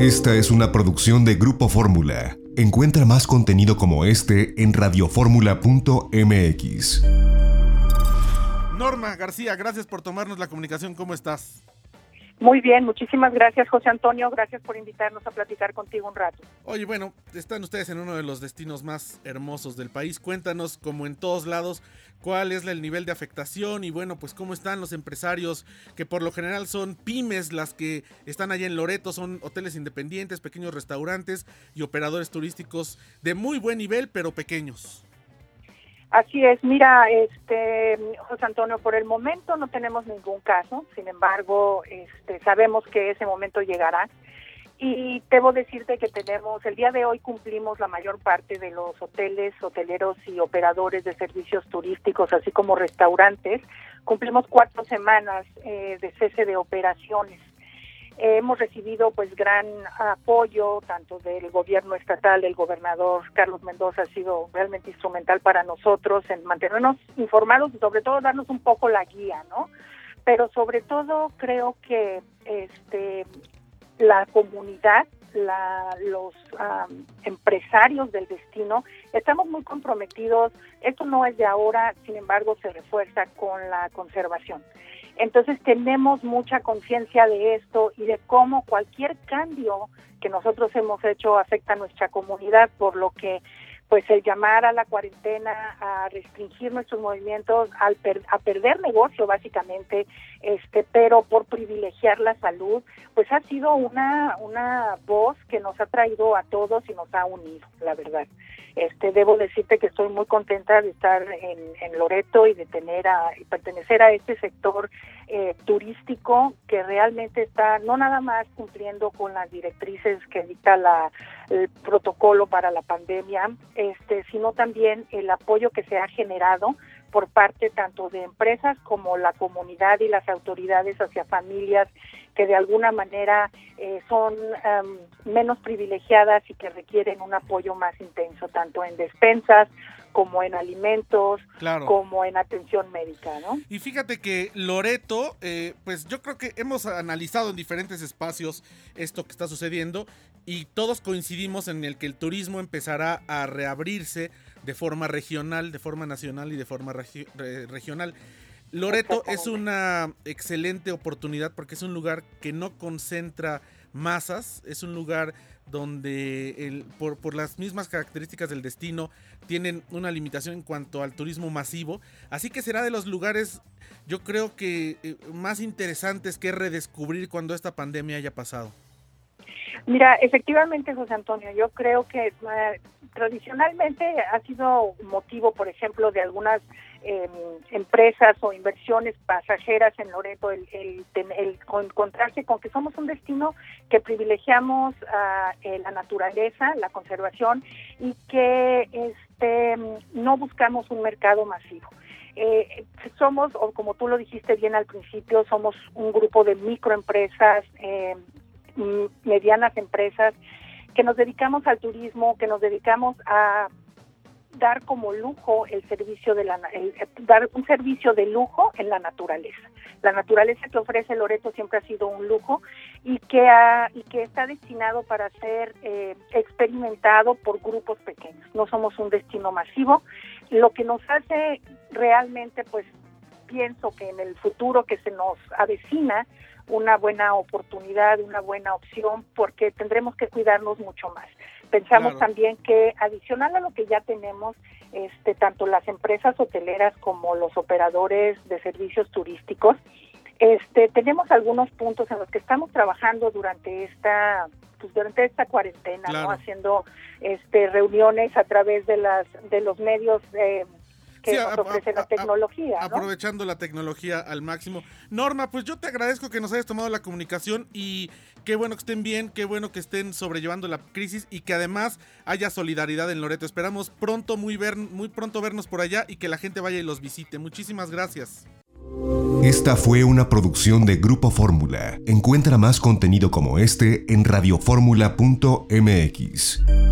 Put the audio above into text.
Esta es una producción de Grupo Fórmula. Encuentra más contenido como este en radioformula.mx. Norma García, gracias por tomarnos la comunicación. ¿Cómo estás? Muy bien, muchísimas gracias José Antonio, gracias por invitarnos a platicar contigo un rato. Oye, bueno, están ustedes en uno de los destinos más hermosos del país. Cuéntanos, como en todos lados, cuál es el nivel de afectación y bueno, pues cómo están los empresarios que por lo general son pymes las que están allá en Loreto, son hoteles independientes, pequeños restaurantes y operadores turísticos de muy buen nivel, pero pequeños. Así es, mira, este José Antonio, por el momento no tenemos ningún caso, sin embargo, este, sabemos que ese momento llegará. Y debo decirte que tenemos, el día de hoy cumplimos la mayor parte de los hoteles, hoteleros y operadores de servicios turísticos, así como restaurantes, cumplimos cuatro semanas eh, de cese de operaciones hemos recibido pues gran apoyo tanto del gobierno estatal, el gobernador Carlos Mendoza ha sido realmente instrumental para nosotros en mantenernos informados y sobre todo darnos un poco la guía, ¿no? Pero sobre todo creo que este la comunidad, la, los empresarios del destino, estamos muy comprometidos. Esto no es de ahora, sin embargo, se refuerza con la conservación. Entonces tenemos mucha conciencia de esto y de cómo cualquier cambio que nosotros hemos hecho afecta a nuestra comunidad, por lo que pues el llamar a la cuarentena, a restringir nuestros movimientos, al a perder negocio básicamente, este, pero por privilegiar la salud, pues ha sido una una voz que nos ha traído a todos y nos ha unido, la verdad. Este, debo decirte que estoy muy contenta de estar en, Loreto y de tener a pertenecer a este sector eh, turístico que realmente está no nada más cumpliendo con las directrices que dicta la el protocolo para la pandemia, este, sino también el apoyo que se ha generado por parte tanto de empresas como la comunidad y las autoridades hacia familias que de alguna manera eh, son em, menos privilegiadas y que requieren un apoyo más intenso, tanto en despensas como en alimentos, como en atención médica, ¿no? Y fíjate que Loreto, eh, pues yo creo que hemos analizado en diferentes espacios esto que está sucediendo y todos coincidimos en el que el turismo empezará a reabrirse de forma regional, de forma nacional y de forma regional. Loreto es una excelente oportunidad porque es un lugar que no concentra masas, es un lugar donde el, por, por, las mismas características del destino tienen una limitación en cuanto al turismo masivo, así que será de los lugares yo creo que eh, más interesantes que redescubrir cuando esta pandemia haya pasado. Mira, efectivamente, José Antonio, yo creo que eh, tradicionalmente ha sido motivo, por ejemplo, de algunas em, empresas o inversiones pasajeras en Loreto el, el, encontrarse con que somos un destino que privilegiamos uh, la naturaleza, la conservación y que este no buscamos un mercado masivo. Eh, somos, o como tú lo dijiste bien al principio, somos un grupo de microempresas, eh, medianas empresas que nos dedicamos al turismo, que nos dedicamos a dar como lujo el servicio de la dar un servicio de lujo en la naturaleza. La naturaleza que ofrece Loreto siempre ha sido un lujo y que ha, y que está destinado para ser eh, experimentado por grupos pequeños. No somos un destino masivo, lo que nos hace realmente pues pienso que en el futuro que se nos avecina una buena oportunidad, una buena opción, porque tendremos que cuidarnos mucho más. Pensamos también que adicional a lo que ya tenemos, este, tanto las empresas hoteleras como los operadores de servicios turísticos, este, tenemos algunos puntos en los que estamos trabajando durante esta pues durante esta cuarentena, ¿no? haciendo este reuniones a través de las de los medios eh, que nos ofrece la tecnología. Aprovechando la tecnología al máximo. Norma, pues yo te agradezco que nos hayas tomado la comunicación y qué bueno que estén bien, qué bueno que estén sobrellevando la crisis y que además haya solidaridad en Loreto. Esperamos pronto, muy, ver, muy pronto vernos por allá y que la gente vaya y los visite. Muchísimas gracias. Esta fue una producción de Grupo Fórmula. Encuentra más contenido como este en radioformula.mx.